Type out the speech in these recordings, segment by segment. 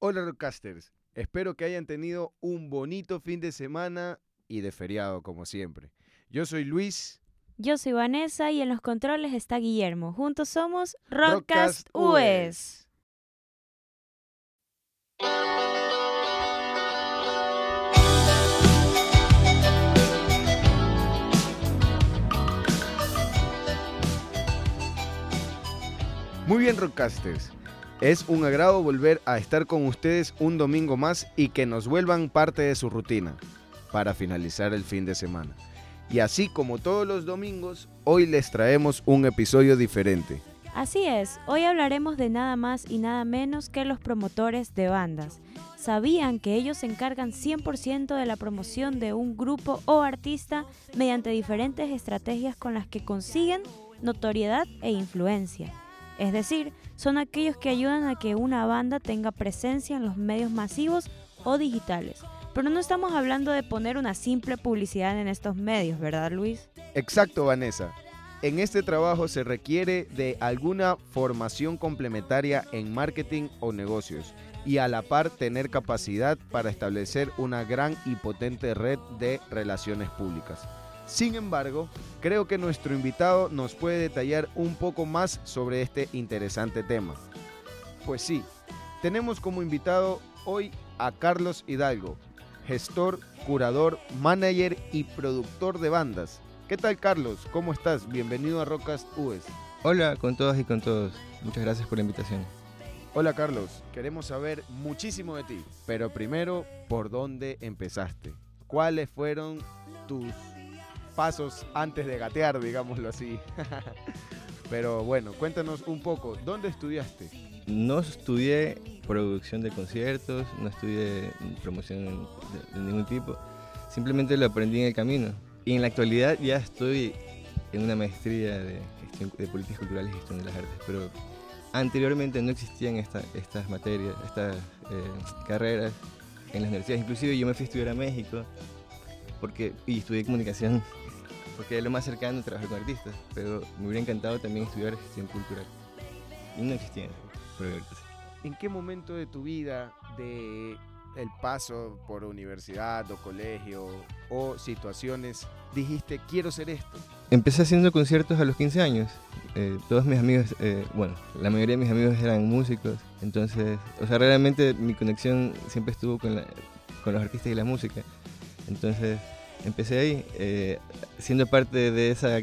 Hola Rockcasters, espero que hayan tenido un bonito fin de semana y de feriado como siempre. Yo soy Luis. Yo soy Vanessa y en los controles está Guillermo. Juntos somos Rockcast Rockcast US. Muy bien Rockcasters, es un agrado volver a estar con ustedes un domingo más y que nos vuelvan parte de su rutina para finalizar el fin de semana. Y así como todos los domingos, hoy les traemos un episodio diferente. Así es, hoy hablaremos de nada más y nada menos que los promotores de bandas. ¿Sabían que ellos se encargan 100% de la promoción de un grupo o artista mediante diferentes estrategias con las que consiguen notoriedad e influencia? Es decir, son aquellos que ayudan a que una banda tenga presencia en los medios masivos o digitales. Pero no estamos hablando de poner una simple publicidad en estos medios, ¿verdad Luis? Exacto, Vanessa. En este trabajo se requiere de alguna formación complementaria en marketing o negocios y a la par tener capacidad para establecer una gran y potente red de relaciones públicas. Sin embargo, creo que nuestro invitado nos puede detallar un poco más sobre este interesante tema. Pues sí, tenemos como invitado hoy a Carlos Hidalgo, gestor, curador, manager y productor de bandas. ¿Qué tal Carlos? ¿Cómo estás? Bienvenido a Rocas US. Hola con todas y con todos. Muchas gracias por la invitación. Hola Carlos, queremos saber muchísimo de ti, pero primero, ¿por dónde empezaste? ¿Cuáles fueron tus pasos antes de gatear, digámoslo así? pero bueno, cuéntanos un poco, ¿dónde estudiaste? No estudié producción de conciertos, no estudié promoción de, ningún tipo, simplemente lo aprendí en el camino. Y en la actualidad ya estoy en una maestría de, gestión, de políticas culturales y gestión de las artes, pero anteriormente no existían esta, estas materias, estas eh, carreras en las universidades. Inclusive yo me fui a estudiar a México porque, y estudié comunicación porque es lo más cercano a trabajar con artistas, pero me hubiera encantado también estudiar gestión cultural. Y no existían, pero ahorita sí. ¿En qué momento de tu vida, de el paso por universidad o colegio o situaciones, dijiste quiero ser esto? Empecé haciendo conciertos a los 15 años. Eh, todos mis amigos, eh, bueno, la mayoría de mis amigos eran músicos, entonces, o sea, realmente mi conexión siempre estuvo con, la, con los artistas y la música. Entonces, empecé ahí, eh, siendo parte de esa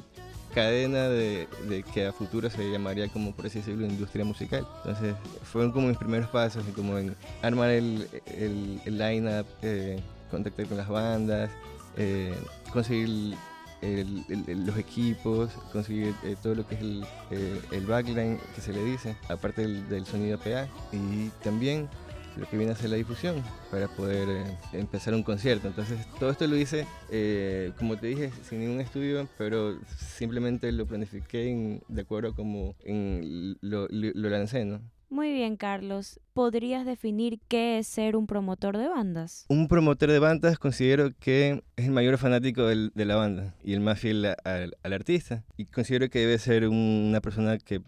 cadena de, que a futuro se llamaría como por así decirlo industria musical. Entonces fueron como mis primeros pasos, como en armar el, el, el line-up, eh, contactar con las bandas, eh, conseguir el, los equipos, conseguir todo lo que es el, backline que se le dice, aparte del, del sonido PA. Y también lo que viene a ser la difusión para poder eh, empezar un concierto. Entonces, todo esto lo hice, eh, como te dije, sin ningún estudio, pero simplemente lo planifiqué en, de acuerdo a como en, lo, lo, lancé, ¿no? Muy bien, Carlos. ¿Podrías definir qué es ser un promotor de bandas? Un promotor de bandas considero que es el mayor fanático del, de la banda y el más fiel al, al artista. Y considero que debe ser una persona que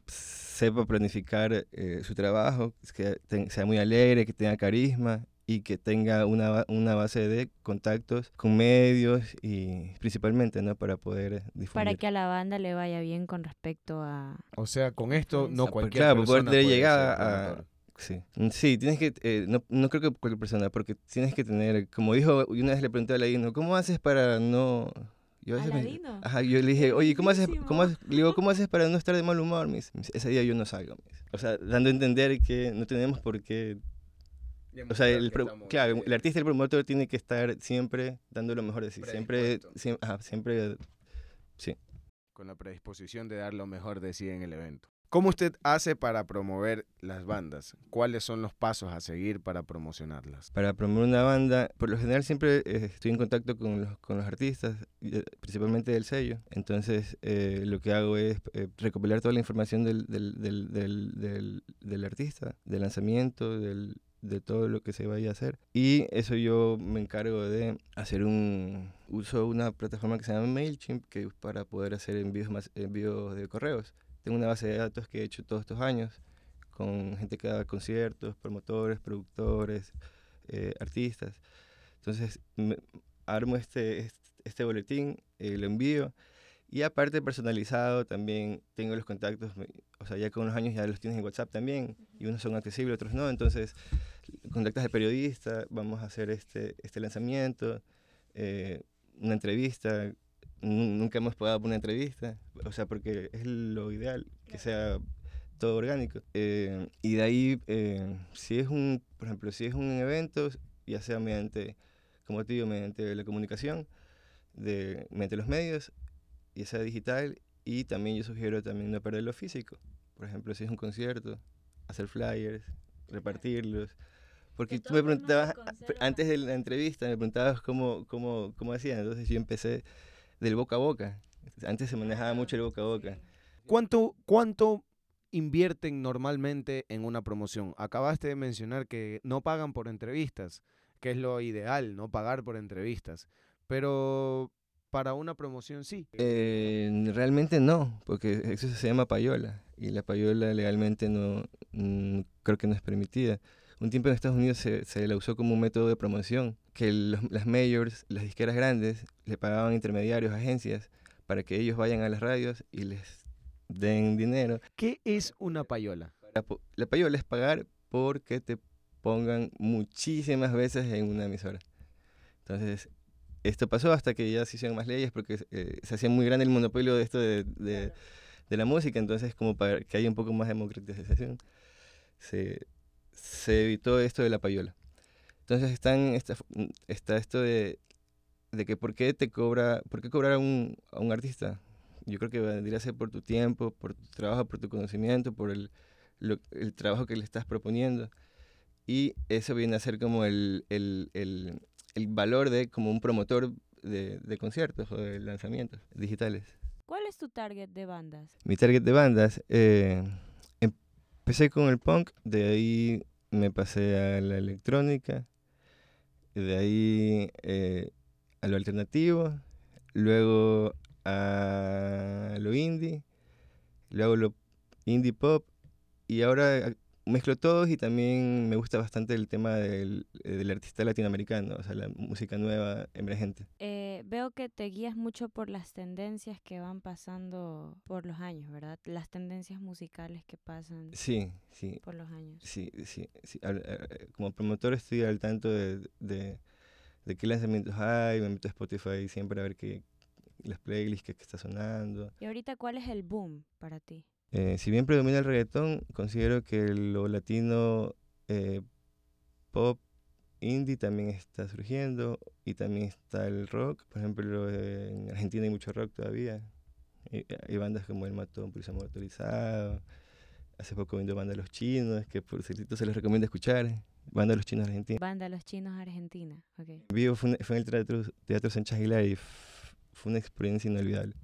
sepa planificar eh, su trabajo, que sea muy alegre, que tenga carisma y que tenga una, una base de contactos con medios y principalmente, ¿no? Para poder difundir. Para que a la banda le vaya bien con respecto a... O sea, con esto no cualquier claro, persona poder puede llegar a... Sí, sí, tienes que, eh, no, no creo que cualquier persona, porque tienes que tener, como dijo, una vez le pregunté a Aladino, ¿cómo haces para no...? Yo, a veces me- ajá, yo le dije, oye, ¿cómo haces, cómo, le digo, ¿cómo haces para no estar de mal humor? Dice, ese día yo no salgo. dice. O sea, dando a entender que no tenemos por qué o sea, el, pro- claro, el artista y el promotor tiene que estar siempre dando lo mejor de sí. Siempre, Predispuesto. siem- ajá, siempre, sí. Con la predisposición de dar lo mejor de sí en el evento. ¿Cómo usted hace para promover las bandas? ¿Cuáles son los pasos a seguir para promocionarlas? Para promover una banda, por lo general siempre eh, estoy en contacto con los, con los artistas, eh, principalmente del sello. Entonces, eh, lo que hago es eh, recopilar toda la información del, del, del, del, artista, del lanzamiento, del, de todo lo que se vaya a hacer. Y eso yo me encargo de hacer un uso una plataforma que se llama MailChimp, que es para poder hacer envíos, más, envíos de correos. Tengo una base de datos que he hecho todos estos años con gente que da conciertos, promotores, productores, eh, artistas. Entonces, armo este, este, boletín, eh, lo envío. Y aparte personalizado también tengo los contactos, o sea, ya con unos años ya los tienes en WhatsApp también, y unos son accesibles, otros no, entonces contactas de periodista, vamos a hacer este, este lanzamiento, eh, una entrevista, nunca hemos pagado por una entrevista, o sea, porque es lo ideal, que sea todo orgánico. Eh, y de ahí, eh, si es un, por ejemplo, si es un evento, ya sea mediante, como te digo, mediante la comunicación, de, mediante los medios, ya sea digital, y también yo sugiero también no perder lo físico. Por ejemplo, si es un concierto, hacer flyers, repartirlos. Porque tú me preguntabas, antes de la entrevista, me preguntabas cómo, cómo, cómo hacían. Entonces yo empecé del boca a boca. Antes se manejaba mucho el boca a boca. ¿Cuánto, cuánto invierten normalmente en una promoción? Acabaste de mencionar que no pagan por entrevistas, que es lo ideal, no pagar por entrevistas. Pero para una promoción sí. Eh, realmente no, porque eso se llama payola y la payola legalmente no mm, creo que no es permitida. Un tiempo en Estados Unidos se, se la usó como un método de promoción, que las majors, las disqueras grandes, le pagaban intermediarios, agencias, para que ellos vayan a las radios y les den dinero. ¿Qué es una payola? La, payola es pagar porque te pongan muchísimas veces en una emisora. Entonces, esto pasó hasta que ya se hicieron más leyes porque eh, se hacía muy grande el monopolio de esto de, de, de, la música, entonces como para que haya un poco más democratización, se, se evitó esto de la payola. Entonces están, está, está esto de, de que por qué te cobra, por qué cobrar a un, a un artista. Yo creo que vendría a ser por tu tiempo, por tu trabajo, por tu conocimiento, por el, el trabajo que le estás proponiendo. Y eso viene a ser como el, el, el, el valor de como un promotor de, de, conciertos o de lanzamientos digitales. ¿Cuál es tu target de bandas? Mi target de bandas, eh, Empecé con el punk, de ahí me pasé a la electrónica, de ahí eh, a lo alternativo, luego a lo indie, luego lo indie pop y ahora mezclo todos y también me gusta bastante el tema del, artista latinoamericano, o sea, la música nueva, emergente. Eh, veo que te guías mucho por las tendencias que van pasando por los años, ¿verdad? Las tendencias musicales que pasan sí, sí. por los años. Sí, sí, sí. Eh, como promotor estoy al tanto de, de, de qué lanzamientos hay, me meto a Spotify siempre a ver qué, las playlists que, que está sonando. ¿Y ahorita cuál es el boom para ti? Eh, si bien predomina el reggaetón, considero que lo latino eh, pop indie también está surgiendo y también está el rock. Por ejemplo, en Argentina hay mucho rock todavía. Hay, bandas como El Matón, Policía Motorizado. Hace poco viendo Banda Los Chinos, que por cierto se les recomienda escuchar. Banda Los Chinos Argentina. Banda Los Chinos Argentina, ok. Vivo fue, fue en el Teatro, teatro Sánchez Aguilar y fue una experiencia inolvidable.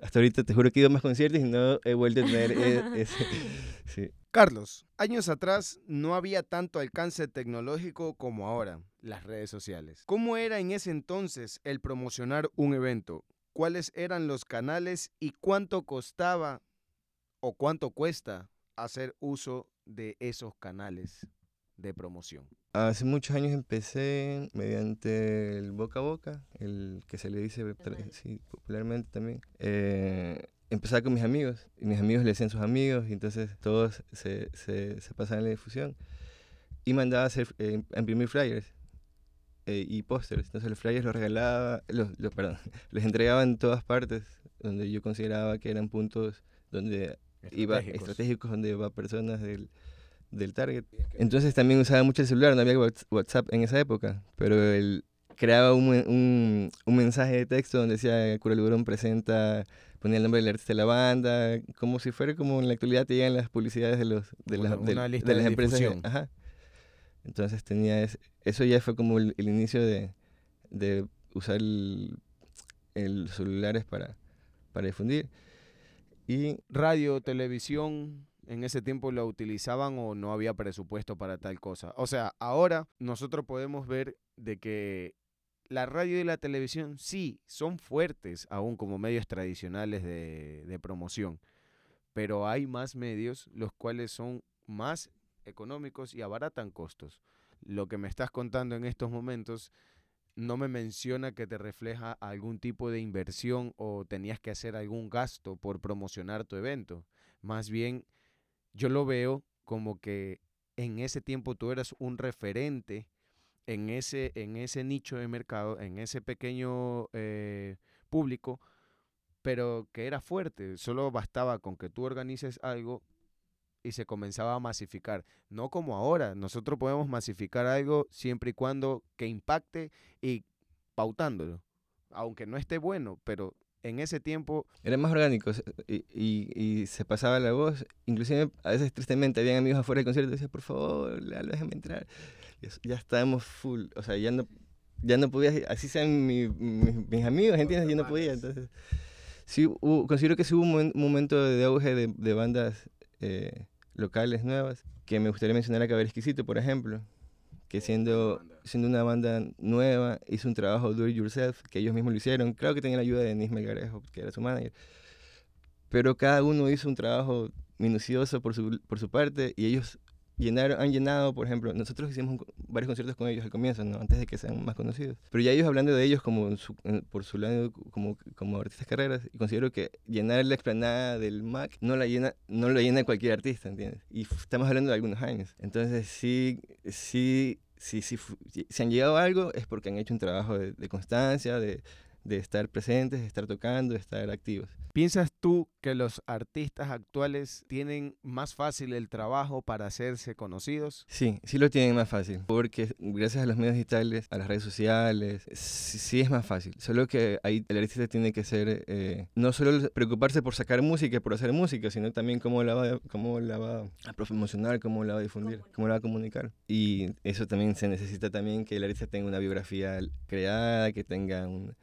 Hasta ahorita te juro que he ido a más conciertos y no he vuelto a tener e-, ese. Sí. Carlos, años atrás no había tanto alcance tecnológico como ahora, las redes sociales. ¿Cómo era en ese entonces el promocionar un evento? ¿Cuáles eran los canales y cuánto costaba o cuánto cuesta hacer uso de esos canales de promoción? Hace muchos años empecé mediante el boca a boca, el que se le dice sí, popularmente también. Eh, empezaba con mis amigos, y mis amigos le decían sus amigos, y entonces todos se, se, se pasaban la difusión. Y mandaba a, hacer, eh, imprimir flyers eh, y pósters. Entonces los flyers los regalaba, los, los, perdón, los entregaba en todas partes donde yo consideraba que eran puntos donde iba estratégicos, donde iba personas del del target. Entonces también usaba mucho el celular, no había WhatsApp en esa época, pero él creaba un, un, un mensaje de texto donde decía Cura Liburón presenta, ponía el nombre del artista de la banda, como si fuera como en la actualidad te llegan las publicidades de, los, de, las, de, las empresas. Ajá. Entonces tenía eso ya fue como el, inicio de, de usar el, el celulares para, para difundir. Y radio, televisión, en ese tiempo lo utilizaban o no había presupuesto para tal cosa. O sea, ahora nosotros podemos ver de que la radio y la televisión sí son fuertes aún como medios tradicionales de, de promoción, pero hay más medios los cuales son más económicos y abaratan costos. Lo que me estás contando en estos momentos no me menciona que te refleja algún tipo de inversión o tenías que hacer algún gasto por promocionar tu evento. Más bien, yo lo veo como que en ese tiempo tú eras un referente en ese, en ese nicho de mercado, en ese pequeño eh, público, pero que era fuerte. Solo bastaba con que tú organices algo y se comenzaba a masificar. No como ahora, nosotros podemos masificar algo siempre y cuando que impacte y pautándolo. Aunque no esté bueno, pero en ese tiempo... Era más orgánico y, y, se pasaba la voz. Inclusive a veces tristemente habían amigos afuera del concierto y decían, por favor, déjame entrar. Ya, estábamos full, o sea, ya no, ya no podía, así sean mis amigos, ¿entiendes? Yo no podía, entonces... Sí, considero que sí hubo un, momento de auge de, de bandas eh, locales nuevas, que me gustaría mencionar a Caber Exquisito, por ejemplo, que siendo, siendo una banda nueva, hizo un trabajo do it yourself, que ellos mismos lo hicieron. Claro que tenían la ayuda de Nis Melgarejo, que era su manager. Pero cada uno hizo un trabajo minucioso por su, por su parte y ellos llenaron, han llenado, por ejemplo, nosotros hicimos varios conciertos con ellos al comienzo, ¿no? antes de que sean más conocidos. Pero ya ellos hablando de ellos como por su lado como, como artistas carreras, y considero que llenar la explanada del MAC no la llena, no lo llena cualquier artista, ¿entiendes? Y estamos hablando de algunos años. Entonces sí, sí, sí, sí, si han llegado a algo es porque han hecho un trabajo de constancia, de, de estar presentes, de estar tocando, de estar activos. ¿Piensas tú que los artistas actuales tienen más fácil el trabajo para hacerse conocidos? Sí, sí lo tienen más fácil, porque gracias a los medios digitales, a las redes sociales, sí, es más fácil. Solo que ahí el artista tiene que ser, eh, no solo preocuparse por sacar música, por hacer música, sino también cómo la va, cómo la va a promocionar, cómo la va a difundir, cómo la va a comunicar. Y eso también se necesita también que el artista tenga una biografía creada, que tenga una,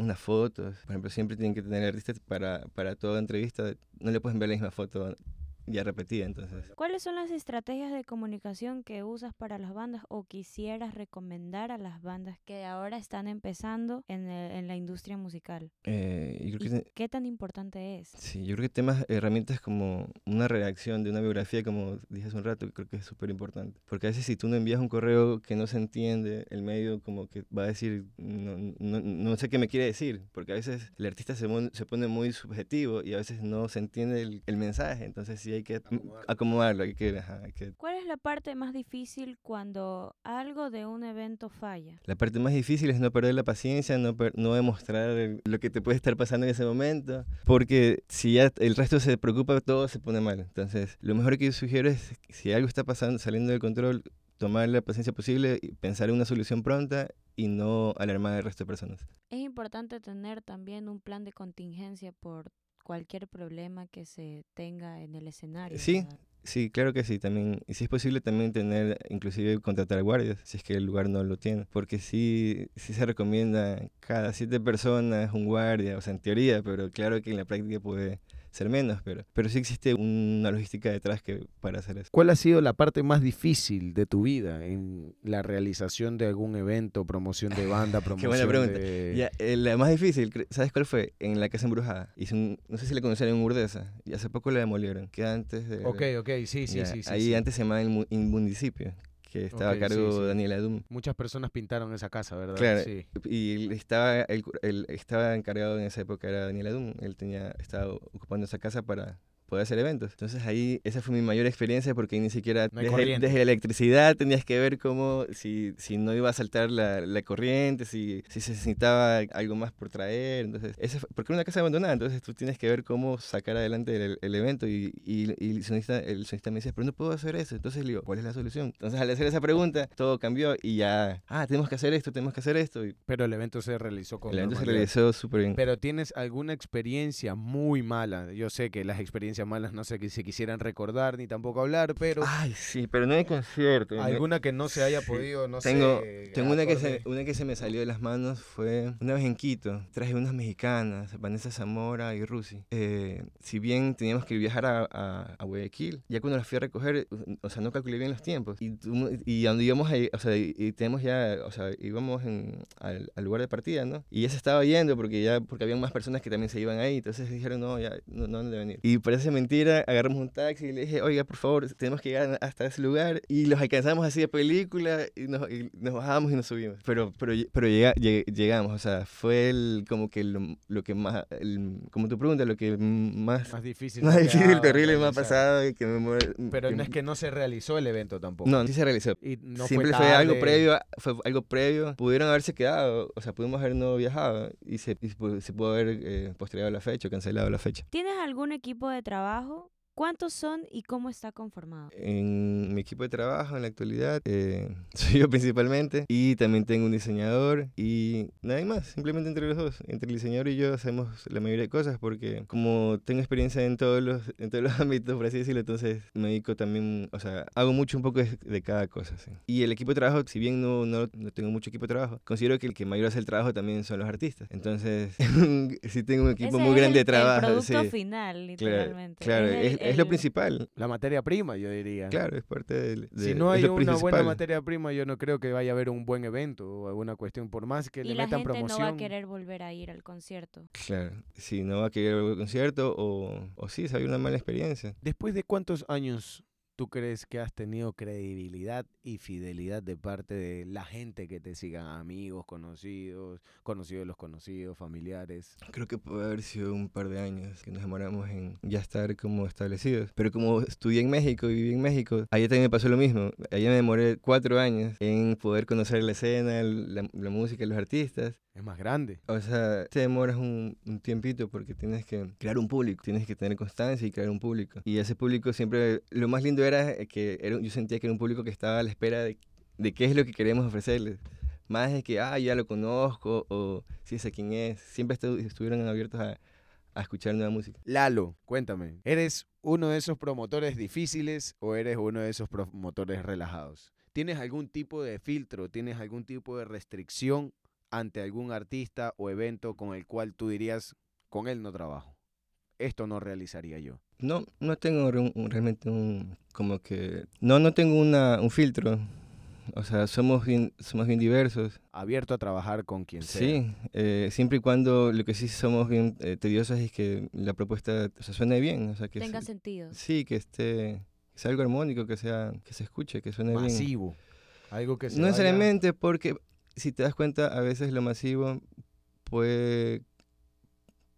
unas fotos. Por ejemplo, siempre tienen que tener artistas para para, toda entrevista, no le pueden ver la misma foto ya repetida entonces. ¿Cuáles son las estrategias de comunicación que usas para las bandas o quisieras recomendar a las bandas que ahora están empezando en, en la industria musical? Eh, ¿Qué tan importante es? Sí, yo creo que temas, herramientas como una redacción de una biografía, como dije hace un rato, creo que es súper importante. Porque a veces si tú no envías un correo que no se entiende, el medio como que va a decir, no, no, no sé qué me quiere decir, porque a veces el artista se, se pone muy subjetivo y a veces no se entiende el, el mensaje, entonces sí hay que acomodarlo. hay que, ¿Cuál es la parte más difícil cuando algo de un evento falla? La parte más difícil es no perder la paciencia, no, no demostrar lo que te puede estar pasando en ese momento, porque si ya el resto se preocupa, todo se pone mal. Entonces, lo mejor que yo sugiero es, si algo está pasando, saliendo del control, tomar la paciencia posible, y pensar en una solución pronta y no alarmar al resto de personas. Es importante tener también un plan de contingencia por cualquier problema que se tenga en el escenario. Sí, sí, claro que sí, también. Y si es posible también tener, inclusive contratar guardias, si es que el lugar no lo tiene. Porque sí, sí se recomienda cada siete personas un guardia, o sea, en teoría, pero claro que en la práctica puede ser menos, pero, pero sí existe una logística detrás que para hacer eso. ¿Cuál ha sido la parte más difícil de tu vida en la realización de algún evento, promoción de banda, promoción Qué buena pregunta. Ya, eh, la más difícil, ¿sabes cuál fue? En la Casa Embrujada. Hice un, no sé si la conocieron en Urdesa, y hace poco la demolieron, que antes de... Ok, ok, sí, sí, sí, Ahí antes se llamaba el municipio que estaba a cargo de Daniel Adum. Muchas personas pintaron esa casa, ¿verdad? Claro, sí. y estaba, el, estaba encargado en esa época, era Daniel Adum, él tenía, estaba ocupando esa casa para poder hacer eventos. Entonces ahí esa fue mi mayor experiencia porque ni siquiera desde, desde, electricidad tenías que ver cómo, si, si no iba a saltar la, la, corriente, si, si se necesitaba algo más por traer. Entonces, esa porque era una casa abandonada, entonces tú tienes que ver cómo sacar adelante el, evento y, y, el, sonista, el sonista me decía, pero no puedo hacer eso. Entonces le digo, ¿cuál es la solución? Entonces al hacer esa pregunta, todo cambió y ya, ah, tenemos que hacer esto, tenemos que hacer esto. pero el evento se realizó con El evento se realizó súper bien. Pero tienes alguna experiencia muy mala. Yo sé que las experiencias malas no sé que se quisieran recordar ni tampoco hablar, pero... Ay, sí, pero no hay concierto. Alguna que no se haya podido, no tengo, sé... Tengo una que, se, una que se me salió de las manos, fue una vez en Quito, traje unas mexicanas, Vanessa Zamora y Rusi. Eh, si bien teníamos que viajar a, a, Guayaquil, ya cuando las fui a recoger, o sea, no calculé bien los tiempos. Y, y donde íbamos, ahí, o sea, y, tenemos ya, o sea, íbamos en, al, al, lugar de partida, ¿no? Y ya se estaba yendo porque ya, porque había más personas que también se iban ahí, entonces dijeron, no, ya, no, no han de venir. Y parece parece mentira, agarramos un taxi y le dije, oiga, por favor, tenemos que llegar hasta ese lugar. Y los alcanzamos así de película y nos, y nos bajamos y nos subimos. Pero, pero, pero llega, lleg- llegamos, o sea, fue el, como que lo, lo que más, el- como tu pregunta, lo que más, Más difícil. más difícil, quedaba terrible me ha realizar. pasado. Y que me muere- Pero no es que no se realizó el evento tampoco. No, sí se realizó. Y no Siempre fue, fue, algo previo, fue algo previo. Pudieron haberse quedado, o sea, pudimos haber no viajado y se, y se pudo haber eh, postergado la fecha o cancelado la fecha. ¿Tienes algún equipo de trabajo? trabajo ¿Cuántos son y cómo está conformado? En mi equipo de trabajo en la actualidad eh, soy yo principalmente y también tengo un diseñador y nadie más, simplemente entre los dos, entre el diseñador y yo hacemos la mayoría de cosas porque como tengo experiencia en todos los, en todos los ámbitos, por así decirlo, entonces me dedico también, o sea, hago mucho un poco de, de cada cosa. sí. Y el equipo de trabajo, si bien no, no, no tengo mucho equipo de trabajo, considero que el que mayor hace el trabajo también son los artistas. Entonces, sí tengo un equipo Ese muy es grande el- de trabajo. El producto sí. final, Claro, literalmente. claro, el- es, es lo el- principal. La materia prima, yo diría. Claro, es parte del. Si de- no es hay una buena principal. materia prima, yo no creo que vaya a haber un buen evento o alguna cuestión. Por más que Y le la metan gente promoción. no va a querer volver a ir al concierto. Claro, si no va a querer algún concierto o, o sí, se una mala experiencia. Después de cuántos años tú crees que has tenido credibilidad y fidelidad de parte de la gente que te sigan, amigos, conocidos, conocidos de los conocidos, familiares? Creo que puede haber sido un par de años que nos demoramos en ya estar como establecidos. Pero como estudié en México y viví en México, allá también me pasó lo mismo. Allá me demoré cuatro años en poder conocer la escena, la, la música, los artistas. Es más grande. O sea, te demoras un, un tiempito porque tienes que crear un público, tienes que tener constancia y crear un público. Y ese público siempre, lo más lindo era que era, yo sentía que era un público que estaba a la espera de, qué es lo que queremos ofrecerles. Más de que, ah, ya lo conozco o sí sé quién es. Siempre estu- estuvieron abiertos a, a escuchar nueva música. Lalo, cuéntame, ¿eres uno de esos promotores difíciles o eres uno de esos promotores relajados? ¿Tienes algún tipo de filtro, tienes algún tipo de restricción ante algún artista o evento con el cual tú dirías, con él no trabajo? Esto no realizaría yo. No, no tengo re- un- realmente un, como que, no, no tengo una, un filtro. O sea, somos bien, somos bien diversos. Abierto a trabajar con quien sea. Sí, eh, siempre y cuando lo que sí somos bien eh, tediosos es que la propuesta o sea, suene bien, o sea, que Tenga se- sentido. sí, que esté, que sea algo armónico, que sea, que se escuche, que suene bien. Masivo. Algo que se No vaya- necesariamente porque si te das cuenta, a veces lo masivo puede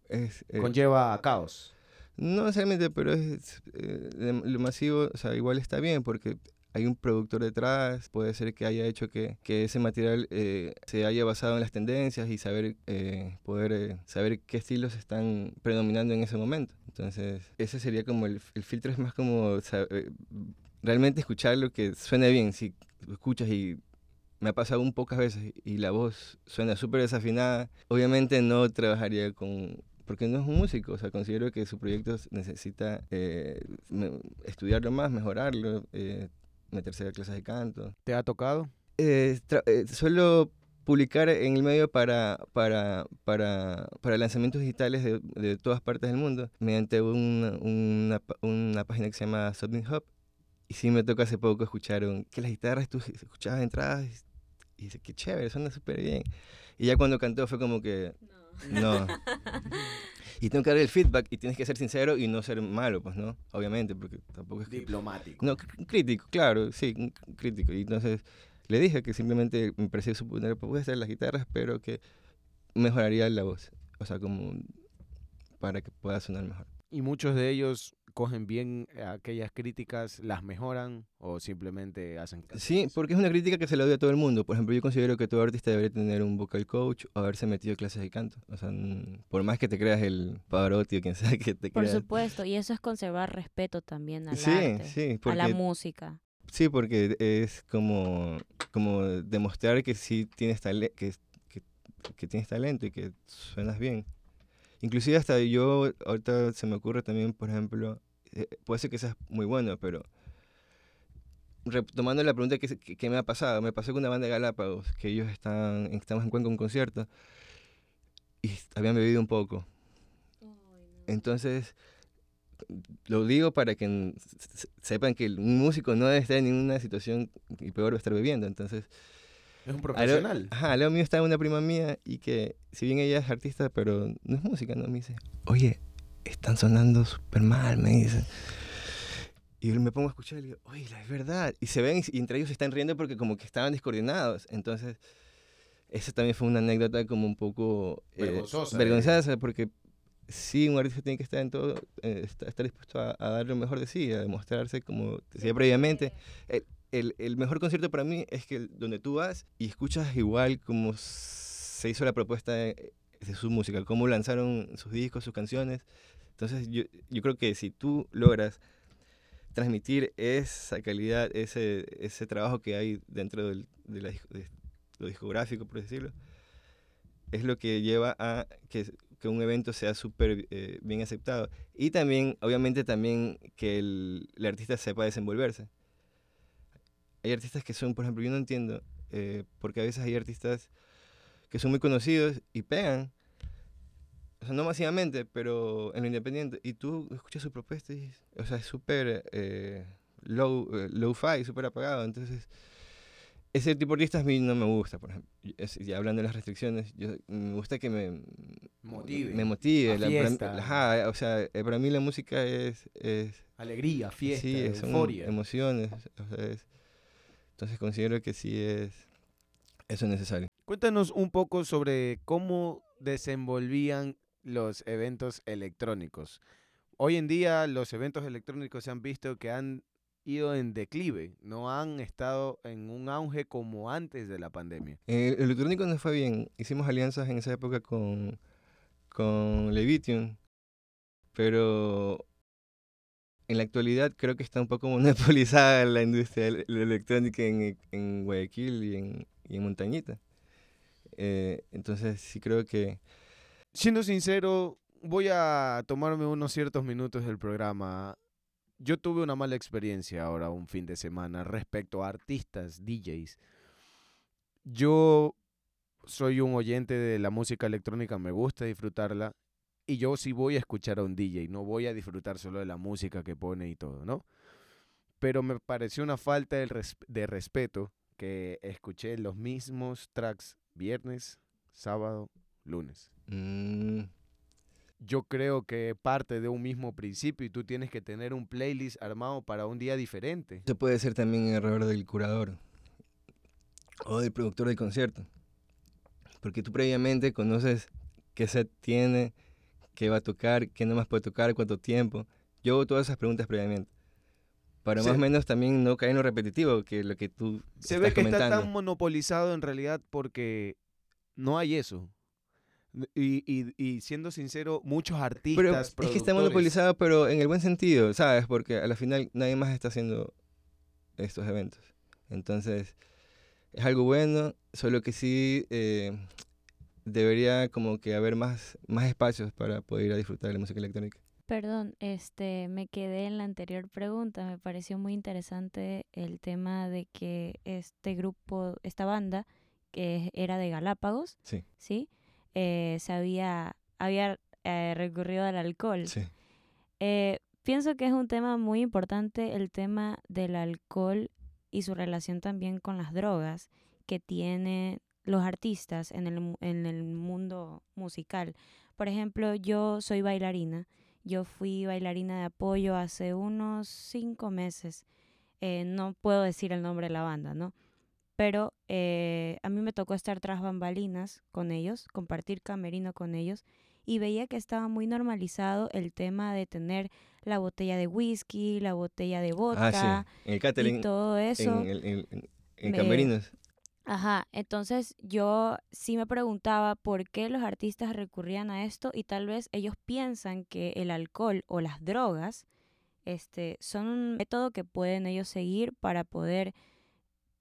es, eh, conlleva a caos. No necesariamente, pero es eh, lo masivo, o sea, igual está bien porque hay un productor detrás, puede ser que haya hecho que, que ese material eh, se haya basado en las tendencias y saber eh, poder eh, saber qué estilos están predominando en ese momento. Entonces, ese sería como el, el filtro es más como realmente escuchar lo que suene bien, si escuchas y me ha pasado un pocas veces y la voz suena súper desafinada, obviamente no trabajaría con porque no es un músico, o sea, considero que su proyecto necesita eh, me- estudiarlo más, mejorarlo, eh, meterse a clases de canto. ¿Te ha tocado? Eh, eh, suelo publicar en el medio para, para, para, para lanzamientos digitales de, de todas partes del mundo mediante una, una, una página que se llama Something Hub. Y sí me toca hace poco escuchar un- que las guitarras tú escuchabas entradas y, y dices, qué chévere, suena súper bien. Y ya cuando cantó fue como que, no. Y tengo que dar el feedback y tienes que ser sincero y no ser malo, pues, ¿no? Obviamente, porque tampoco es que... Diplomático. No, crítico, claro, sí, crítico. Y entonces le dije que simplemente me parecía su primera propuesta de las guitarras, pero que mejoraría la voz. O sea, como para que pueda sonar mejor. Y muchos de ellos cogen bien aquellas críticas, las mejoran o simplemente hacen. Sí, porque es una crítica que se la doy a todo el mundo. Por ejemplo, yo considero que todo artista debería tener un vocal coach o haberse metido a clases de canto. O sea, por más que te creas el Pavarotti o quien sea que te Por creas. supuesto, y eso es conservar respeto también al Sí, arte, sí, a la música. Sí, porque es como, como demostrar que sí tienes, tale- que, que, que tienes talento y que suenas bien. Inclusive hasta yo, ahorita se me ocurre también, por ejemplo, puede ser que seas muy bueno, pero retomando la pregunta que, que, que me ha pasado, me pasó con una banda de Galápagos, que ellos están, estamos en Cuenca en un concierto, y habían bebido un poco. Entonces, lo digo para que sepan que un músico no debe estar en ninguna situación y peor estar bebiendo. Entonces, Es un al- profesional. Ajá, al lado mío está una prima mía y que, si bien ella es artista, pero no es música, ¿no? Me dice, oye, están sonando súper mal, me dicen. Y me pongo a escuchar y digo, oye, es verdad. Y se ven y entre ellos se están riendo porque como que estaban descoordinados. Entonces, esa también fue una anécdota como un poco eh, vergonzosa. vergonzosa porque sí, un artista tiene que estar en todo, eh, estar dispuesto a, a, dar lo mejor de sí, a demostrarse como decía previamente. El, el, el, mejor concierto para mí es que donde tú vas y escuchas igual como se hizo la propuesta de, su música, cómo lanzaron sus discos, sus canciones. Entonces yo, yo creo que si tú logras transmitir esa calidad, ese, ese trabajo que hay dentro del, de, la, de lo discográfico, por decirlo, es lo que lleva a que, que un evento sea súper eh, bien aceptado. Y también, obviamente, también que el, el, artista sepa desenvolverse. Hay artistas que son, por ejemplo, yo no entiendo, eh, porque a veces hay artistas que son muy conocidos y pegan, o sea, no masivamente, pero en lo independiente, y tú escuchas su propuesta y, o sea, es súper eh, low, eh, low-fi, súper apagado, entonces ese tipo de artistas a mí no me gusta, por ejemplo. Es, ya hablando de las restricciones, yo, me gusta que me motive. Me motive. La. Para, ajá, o sea, eh, para mí la música es... es Alegría, fiesta, sí, son euforia. emociones. O sea, es, entonces considero que sí es... Eso es necesario. Cuéntanos un poco sobre cómo desenvolvían los eventos electrónicos. Hoy en día los eventos electrónicos se han visto que han ido en declive, no han estado en un auge como antes de la pandemia. El, el electrónico nos fue bien, hicimos alianzas en esa época con, con Levitium, pero en la actualidad creo que está un poco monopolizada la industria electrónica en, en Guayaquil y en, y en Montañita. Eh, entonces sí creo que... Siendo sincero, voy a tomarme unos ciertos minutos del programa yo tuve una mala experiencia ahora un fin de semana respecto a artistas, DJs. Yo soy un oyente de la música electrónica, me gusta disfrutarla. Y yo sí voy a escuchar a un DJ, no voy a disfrutar solo de la música que pone y todo, ¿no? Pero me pareció una falta de, res de respeto que escuché los mismos tracks viernes, sábado, lunes. Mm yo creo que parte de un mismo principio y tú tienes que tener un playlist armado para un día diferente. Eso puede ser también error del curador o del productor del concierto. Porque tú previamente conoces qué set tiene, qué va a tocar, qué no más puede tocar, cuánto tiempo. Yo hago todas esas preguntas previamente. Para más o menos también no caer en lo repetitivo que lo que tú Se estás ve que comentando. está tan monopolizado en realidad porque no hay eso. Y, y, y, siendo sincero, muchos artistas. Pero es que está monopolizado, pero en el buen sentido, ¿sabes? Porque a la final nadie más está haciendo estos eventos. Entonces, es algo bueno, solo que sí eh, debería como que haber más, más espacios para poder ir a disfrutar de la música electrónica. Perdón, este, me quedé en la anterior pregunta. Me pareció muy interesante el tema de que este grupo, esta banda, que era de Galápagos, sí, ¿sí? Eh, se había, había eh, recurrido al alcohol. Sí. Eh, pienso que es un tema muy importante el tema del alcohol y su relación también con las drogas que tienen los artistas en el, en el mundo musical. Por ejemplo, yo soy bailarina. Yo fui bailarina de apoyo hace unos cinco meses. no puedo decir el nombre de la banda, ¿no? Pero eh, a mí me tocó estar tras bambalinas con ellos, compartir camerino con ellos, y veía que estaba muy normalizado el tema de tener la botella de whisky, la botella de vodka, ah, sí. en el catering, y todo eso. En, en, en, en me... camerinos. Ajá, entonces yo sí me preguntaba por qué los artistas recurrían a esto y tal vez ellos piensan que el alcohol o las drogas este, son un método que pueden ellos seguir para poder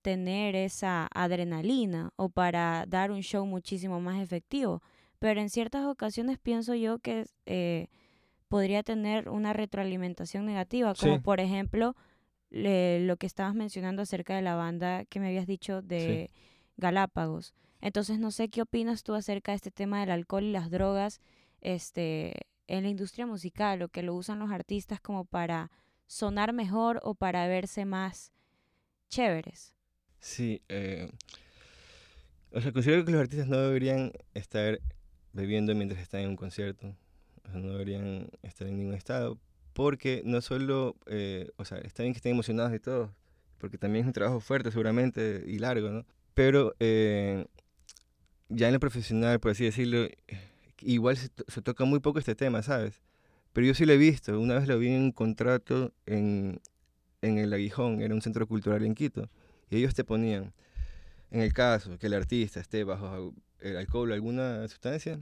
tener esa adrenalina o para dar un show muchísimo más efectivo. Pero en ciertas ocasiones pienso yo que eh, podría tener una retroalimentación negativa, como Sí. por ejemplo le- lo que estabas mencionando acerca de la banda que me habías dicho de Galápagos. Entonces no sé qué opinas tú acerca de este tema del alcohol y las drogas este, en la industria musical o que lo usan los artistas como para sonar mejor o para verse más chéveres. Sí, eh, o sea, considero que los artistas no deberían estar bebiendo mientras están en un concierto. no deberían estar en ningún estado, porque no solo, eh, o sea, está bien que estén emocionados y todo, porque también es un trabajo fuerte seguramente y largo, ¿no? Pero eh, ya en lo profesional, por así decirlo, igual se, toca muy poco este tema, ¿sabes? Pero yo sí lo he visto, una vez lo vi en un contrato en, en el Aguijón, era un centro cultural en Quito, y ellos te ponían, en el caso que el artista esté bajo el alcohol o alguna sustancia,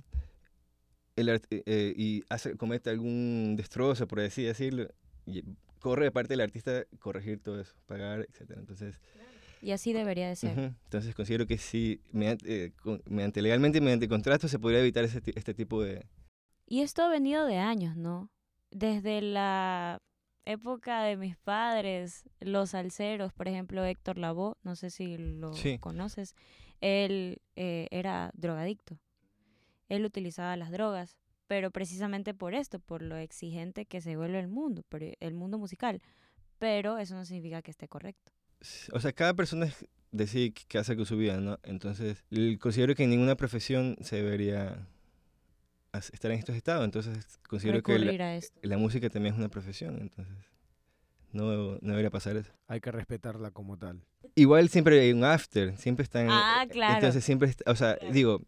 el eh, y hace, comete algún destrozo, por así decirlo, y corre de parte del artista corregir todo eso, pagar, etc. Entonces, y así debería de ser. Entonces considero que sí, mediante, eh, mediante, legalmente y mediante contrato se podría evitar ese, este tipo de... Y esto ha venido de años, ¿no? Desde la época de mis padres, los salseros, por ejemplo, Héctor Lavoe, no sé si lo conoces, él eh, era drogadicto. Él utilizaba las drogas, pero precisamente por esto, por lo exigente que se vuelve el mundo, el mundo musical. Pero eso no significa que esté correcto. O sea, cada persona decide qué hace con su vida, ¿no? Entonces, considero que en ninguna profesión se debería estar en estos estados. Entonces, considero que la, música también es una profesión. Entonces, no, no debería pasar eso. Hay que respetarla como tal. Igual siempre hay un after, siempre están... Ah, claro. Entonces, siempre, o sea, digo,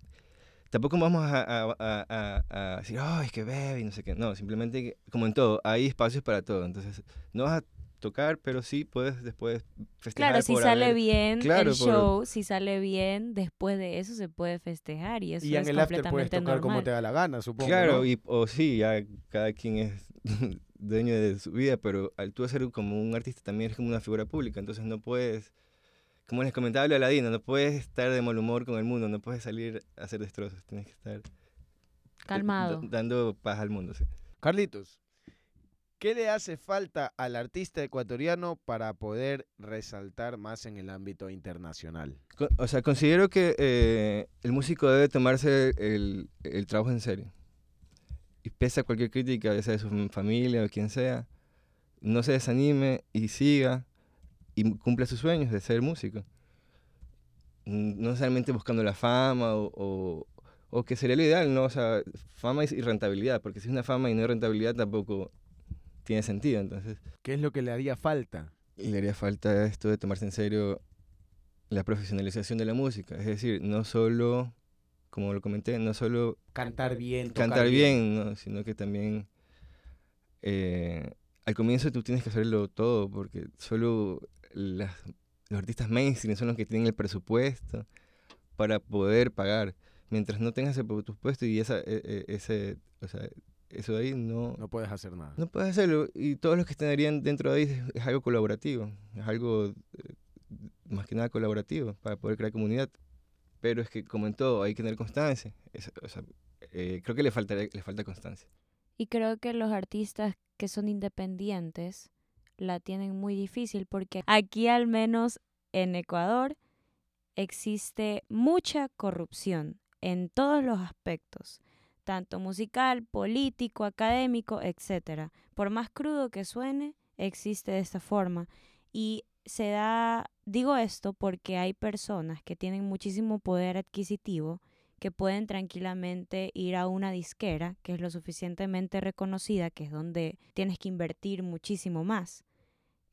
tampoco vamos a, a, a, decir, oh, es que bebe y no sé qué. No, simplemente, como en todo, hay espacios para todo. Entonces, no vas a tocar, pero sí puedes después festejar. Claro, si sale bien el show, si sale bien, después de eso se puede festejar y eso y en el after puedes tocar como te da la gana, supongo. Claro, y, o sí, ya cada quien es dueño de su vida, pero al tú ser como un artista también eres como una figura pública, entonces no puedes como les comentaba Aladino, no puedes estar de mal humor con el mundo, no puedes salir a hacer destrozos, tienes que estar calmado, dando paz al mundo. Sí. Carlitos, ¿qué le hace falta al artista ecuatoriano para poder resaltar más en el ámbito internacional? O sea, considero que eh, el músico debe tomarse el, el, trabajo en serio. Y pese a cualquier crítica, ya sea de su familia o quien sea, no se desanime y siga y cumple sus sueños de ser músico. No necesariamente buscando la fama o, o, que sería lo ideal, ¿no? O sea, fama y rentabilidad, porque si es una fama y no hay rentabilidad tampoco tiene sentido, entonces. ¿Qué es lo que le haría falta? Le haría falta esto de tomarse en serio la profesionalización de la música, es decir, no solo, como lo comenté, no solo... Cantar bien. Cantar bien, ¿no? sino que también... Eh, al comienzo tú tienes que hacerlo todo, porque solo los artistas mainstream son los que tienen el presupuesto para poder pagar. Mientras no tengas el presupuesto y esa, e, e, ese, o sea, eso de ahí no... No puedes hacer nada. No puedes hacerlo. Y todos los que estarían dentro de ahí es, algo colaborativo. Es algo eh, más que nada colaborativo para poder crear comunidad. Pero es que, como en todo, hay que tener constancia. o sea, eh, creo que le falta, le falta constancia. Y creo que los artistas que son independientes la tienen muy difícil porque aquí al menos en Ecuador existe mucha corrupción en todos los aspectos, tanto musical, político, académico, etc. Por más crudo que suene, existe de esta forma y se da, digo esto porque hay personas que tienen muchísimo poder adquisitivo que pueden tranquilamente ir a una disquera que es lo suficientemente reconocida, que es donde tienes que invertir muchísimo más,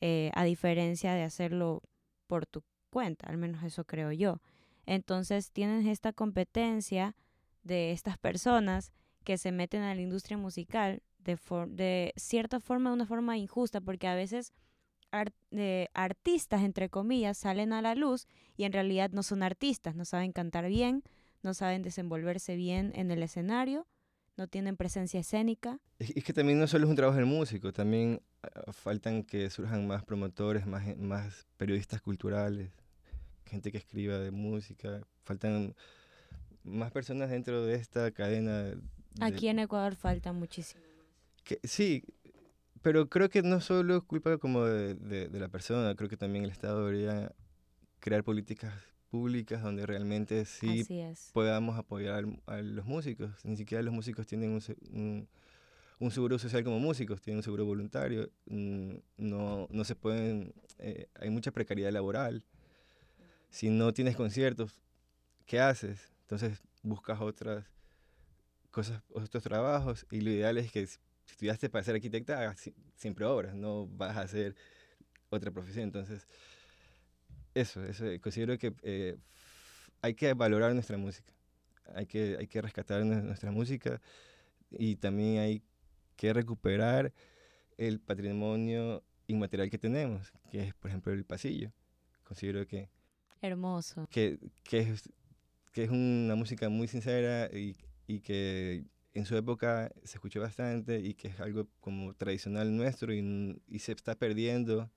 eh, a diferencia de hacerlo por tu cuenta, al menos eso creo yo. Entonces tienes esta competencia de estas personas que se meten a la industria musical de, de cierta forma, de una forma injusta, porque a veces artistas, entre comillas, salen a la luz y en realidad no son artistas, no saben cantar bien, no saben desenvolverse bien en el escenario, no tienen presencia escénica. Es, que también no solo es un trabajo del músico, también ah, faltan que surjan más promotores, más, más periodistas culturales, gente que escriba de música, faltan más personas dentro de esta cadena. Aquí en Ecuador falta muchísimo. Que, sí, pero creo que no solo es culpa como de, de, la persona, creo que también el Estado debería crear políticas públicas donde realmente sí podamos apoyar a los músicos. Ni siquiera los músicos tienen un, un, seguro social como músicos, tienen un seguro voluntario, mm, no, no se pueden, eh, hay mucha precariedad laboral. Si no tienes conciertos, ¿qué haces? Entonces buscas otras cosas, otros trabajos, y lo ideal es que si estudiaste para ser arquitecta, hagas si- siempre obras, no vas a hacer otra profesión. Entonces, eso, eso eh, considero que eh, hay que valorar nuestra música, hay que, hay que rescatar nue- nuestra música y también hay que recuperar el patrimonio inmaterial que tenemos, que es, por ejemplo, el pasillo. Considero que Hermoso. que, que, es, que es una música muy sincera y, y que en su época se escuchó bastante y que es algo como tradicional nuestro y, y se está perdiendo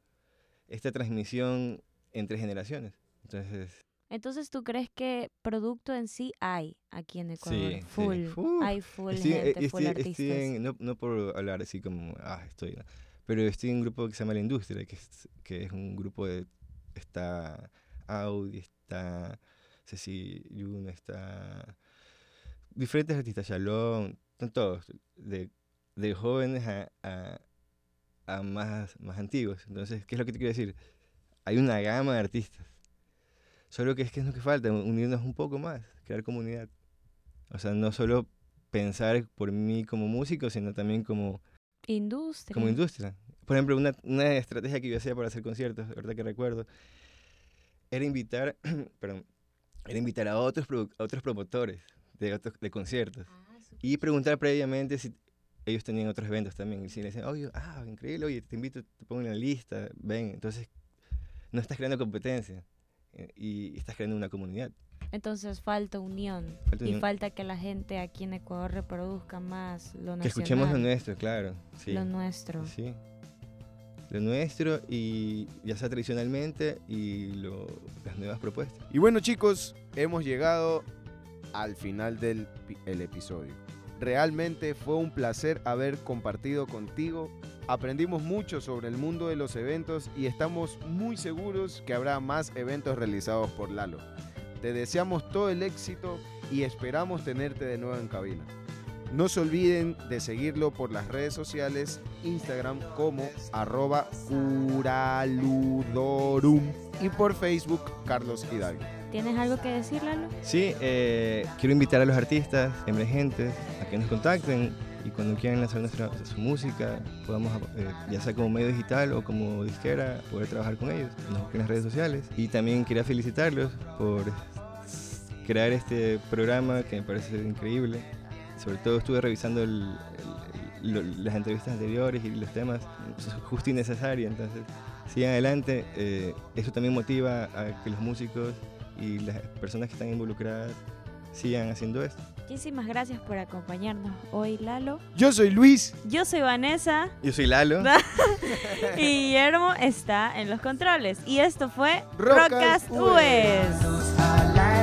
esta transmisión entre generaciones. Entonces, Entonces, ¿tú crees que producto en sí hay aquí en Ecuador? sí, full. sí. Uf, Hay full estoy, eh, gente, full estoy- artistas. estoy en- no, no por hablar así como, ah, estoy, ¿no? pero estoy en un grupo que se llama La Industria, que es, que es un grupo de, está Audi, está Ceci Yuna, está diferentes artistas, Shalom, están todos, de, de jóvenes a, a, a más, más antiguos. Entonces, ¿qué es lo que te quiero decir? Hay una gama de artistas. Solo que es que es lo que falta, unirnos un poco más, crear comunidad. O sea, no solo pensar por mí como músico, sino también como, Industria. como industria. Por ejemplo, una, una estrategia que yo hacía para hacer conciertos, ahorita que recuerdo, era invitar, perdón, era invitar a otros, a otros promotores de, otros, de conciertos Ah, y preguntar previamente si ellos tenían otros eventos también. Y si le decían, oye, ah, increíble, oye, te invito, te pongo en la lista, ven. Entonces, no estás creando competencia eh, y estás creando una comunidad. Entonces falta unión. Falta Y unión. falta que la gente aquí en Ecuador reproduzca más lo nacional. Que escuchemos lo nuestro, claro. Sí. Lo nuestro. Sí. Lo nuestro y ya sea tradicionalmente y las nuevas propuestas. Y bueno chicos, hemos llegado al final del pi- el episodio. Realmente fue un placer haber compartido contigo. Aprendimos mucho sobre el mundo de los eventos y estamos muy seguros que habrá más eventos realizados por Lalo. Te deseamos todo el éxito y esperamos tenerte de nuevo en cabina. No se olviden de seguirlo por las redes sociales, Instagram como arroba curaludorum y por Facebook Carlos Hidalgo. ¿Tienes algo que decir, Lalo? Sí, eh, quiero invitar a los artistas emergentes a que nos contacten y cuando quieran lanzar nuestra, su música, podamos, eh, ya sea como medio digital o como disquera, poder trabajar con ellos. Nos busquen en las redes sociales. Y también quería felicitarlos por crear este programa que me parece increíble. Sobre todo estuve revisando el- el- lo- las entrevistas anteriores y los temas, es justo y necesario. Entonces, sigan adelante. eh, eso también motiva a que los músicos y las personas que están involucradas sigan haciendo esto. Muchísimas gracias por acompañarnos hoy, Lalo. Yo soy Luis. Yo soy Vanessa Yo soy Lalo. y Guillermo está en los controles. Y esto fue Ues. Ues.